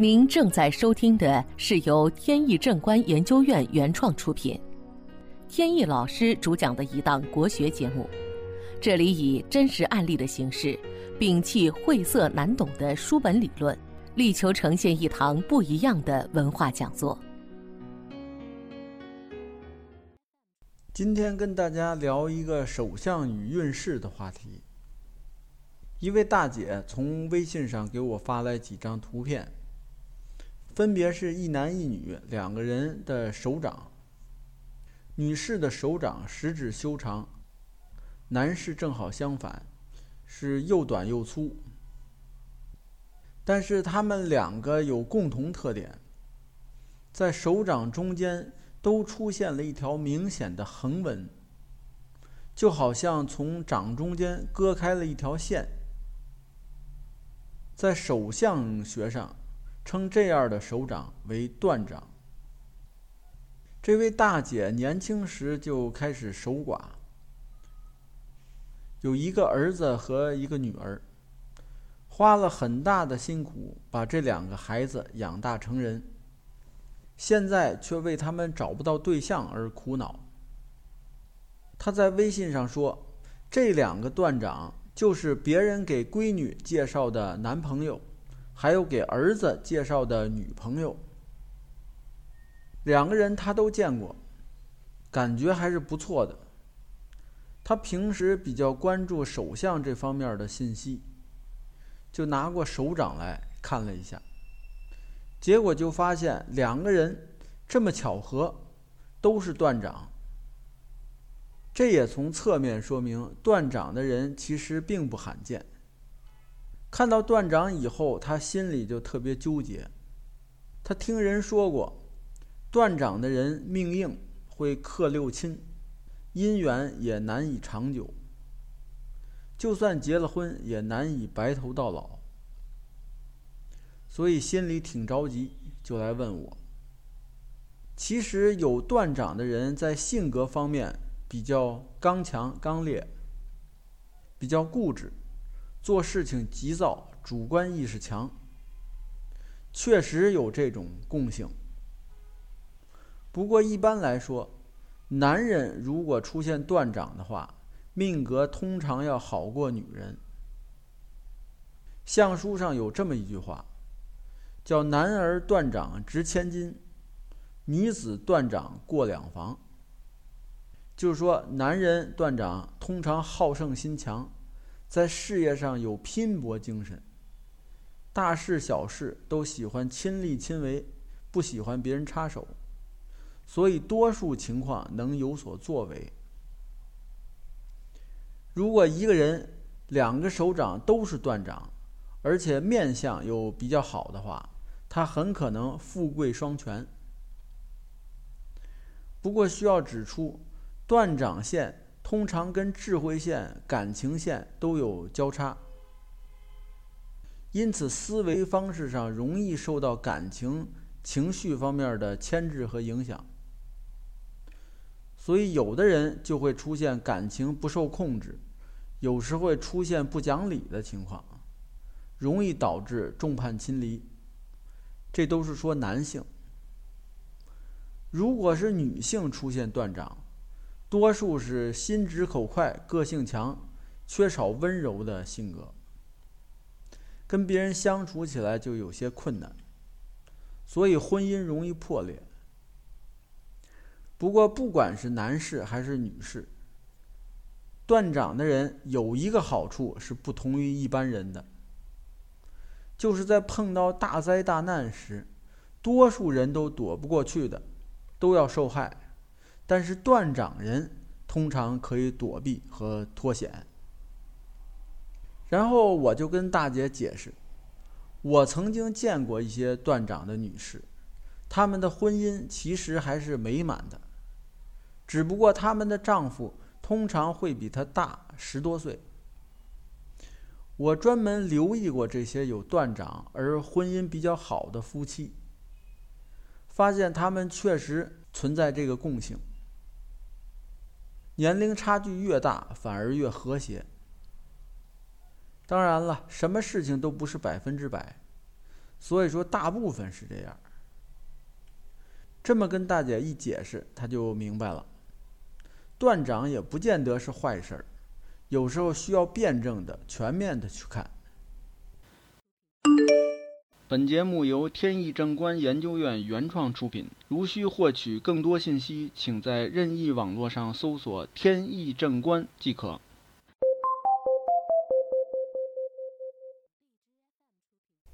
您正在收听的是由天意正观研究院原创出品，天意老师主讲的一档国学节目。这里以真实案例的形式，摒弃晦涩难懂的书本理论，力求呈现一堂不一样的文化讲座。今天跟大家聊一个手相与运势的话题。一位大姐从微信上给我发来几张图片，分别是一男一女两个人的手掌。女士的手掌食指修长，男士正好相反，是又短又粗。但是他们两个有共同特点，在手掌中间都出现了一条明显的横纹，就好像从掌中间割开了一条线。在手相学上，称这样的手掌为断掌。这位大姐年轻时就开始守寡，有一个儿子和一个女儿，花了很大的辛苦把这两个孩子养大成人，现在却为他们找不到对象而苦恼。她在微信上说：“这两个断掌。”就是别人给闺女介绍的男朋友，还有给儿子介绍的女朋友，两个人他都见过，感觉还是不错的。他平时比较关注手相这方面的信息，就拿过手掌来看了一下，结果就发现两个人这么巧合，都是断掌。这也从侧面说明，断掌的人其实并不罕见。看到断掌以后，他心里就特别纠结。他听人说过，断掌的人命硬，会克六亲，姻缘也难以长久。就算结了婚，也难以白头到老。所以心里挺着急，就来问我。其实有断掌的人在性格方面。比较刚强刚烈，比较固执，做事情急躁，主观意识强，确实有这种共性。不过一般来说，男人如果出现断掌的话，命格通常要好过女人。相书上有这么一句话，叫“男儿断掌值千金，女子断掌过两房”。就是说，男人断掌通常好胜心强，在事业上有拼搏精神，大事小事都喜欢亲力亲为，不喜欢别人插手，所以多数情况能有所作为。如果一个人两个手掌都是断掌，而且面相又比较好的话，他很可能富贵双全。不过需要指出。断掌线通常跟智慧线、感情线都有交叉，因此思维方式上容易受到感情、情绪方面的牵制和影响。所以，有的人就会出现感情不受控制，有时会出现不讲理的情况，容易导致众叛亲离。这都是说男性。如果是女性出现断掌，多数是心直口快、个性强、缺少温柔的性格，跟别人相处起来就有些困难，所以婚姻容易破裂。不过，不管是男士还是女士，断掌的人有一个好处是不同于一般人的，就是在碰到大灾大难时，多数人都躲不过去的，都要受害。但是断掌人通常可以躲避和脱险。然后我就跟大姐解释，我曾经见过一些断掌的女士，她们的婚姻其实还是美满的，只不过她们的丈夫通常会比她大十多岁。我专门留意过这些有断掌而婚姻比较好的夫妻，发现他们确实存在这个共性。年龄差距越大，反而越和谐。当然了，什么事情都不是百分之百，所以说大部分是这样。这么跟大姐一解释，她就明白了。断掌也不见得是坏事儿，有时候需要辩证的、全面的去看。本节目由天意正观研究院原创出品。如需获取更多信息，请在任意网络上搜索“天意正观”即可。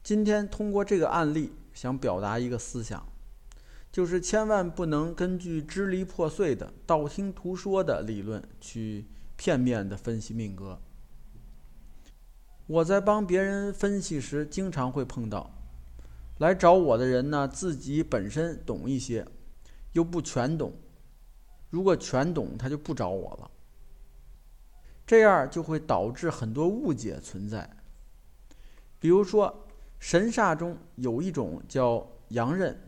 今天通过这个案例，想表达一个思想。就是千万不能根据支离破碎的、道听途说的理论去片面的分析命格。我在帮别人分析时，经常会碰到来找我的人呢，自己本身懂一些，又不全懂。如果全懂，他就不找我了。这样就会导致很多误解存在。比如说，神煞中有一种叫阳刃。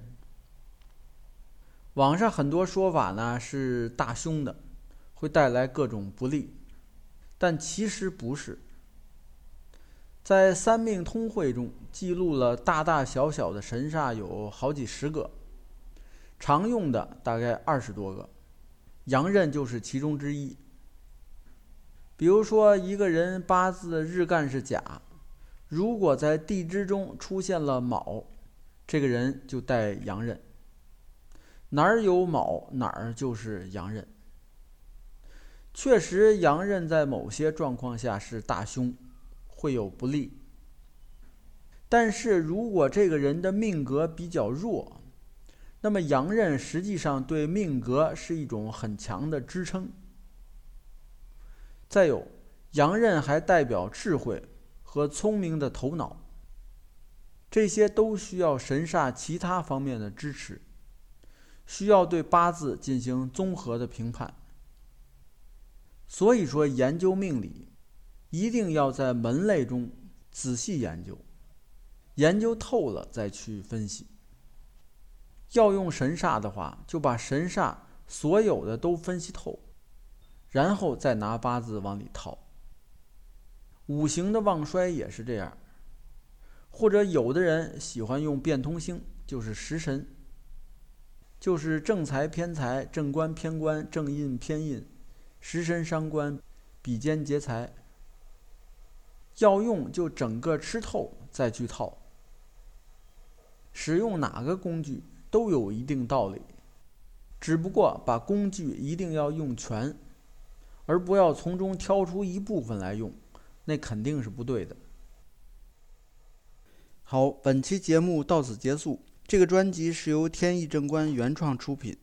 网上很多说法呢是大凶的，会带来各种不利，但其实不是。在《三命通会》中记录了大大小小的神煞有好几十个，常用的大概二十多个，阳刃就是其中之一。比如说一个人八字日干是甲，如果在地支中出现了卯，这个人就带阳刃。哪儿有卯，哪儿就是阳刃。确实，阳刃在某些状况下是大凶，会有不利。但是如果这个人的命格比较弱，那么阳刃实际上对命格是一种很强的支撑。再有，阳刃还代表智慧和聪明的头脑，这些都需要神煞其他方面的支持。需要对八字进行综合的评判，所以说研究命理，一定要在门类中仔细研究，研究透了再去分析。要用神煞的话，就把神煞所有的都分析透，然后再拿八字往里套。五行的旺衰也是这样，或者有的人喜欢用变通星，就是食神。就是正财偏财、正官偏官、正印偏印、食神伤官、比肩劫财。要用就整个吃透再去套。使用哪个工具都有一定道理，只不过把工具一定要用全，而不要从中挑出一部分来用，那肯定是不对的。好，本期节目到此结束。这个专辑是由天意正观原创出品，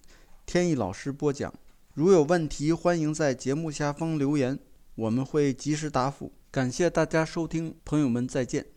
天意老师播讲。如有问题，欢迎在节目下方留言，我们会及时答复。感谢大家收听，朋友们再见。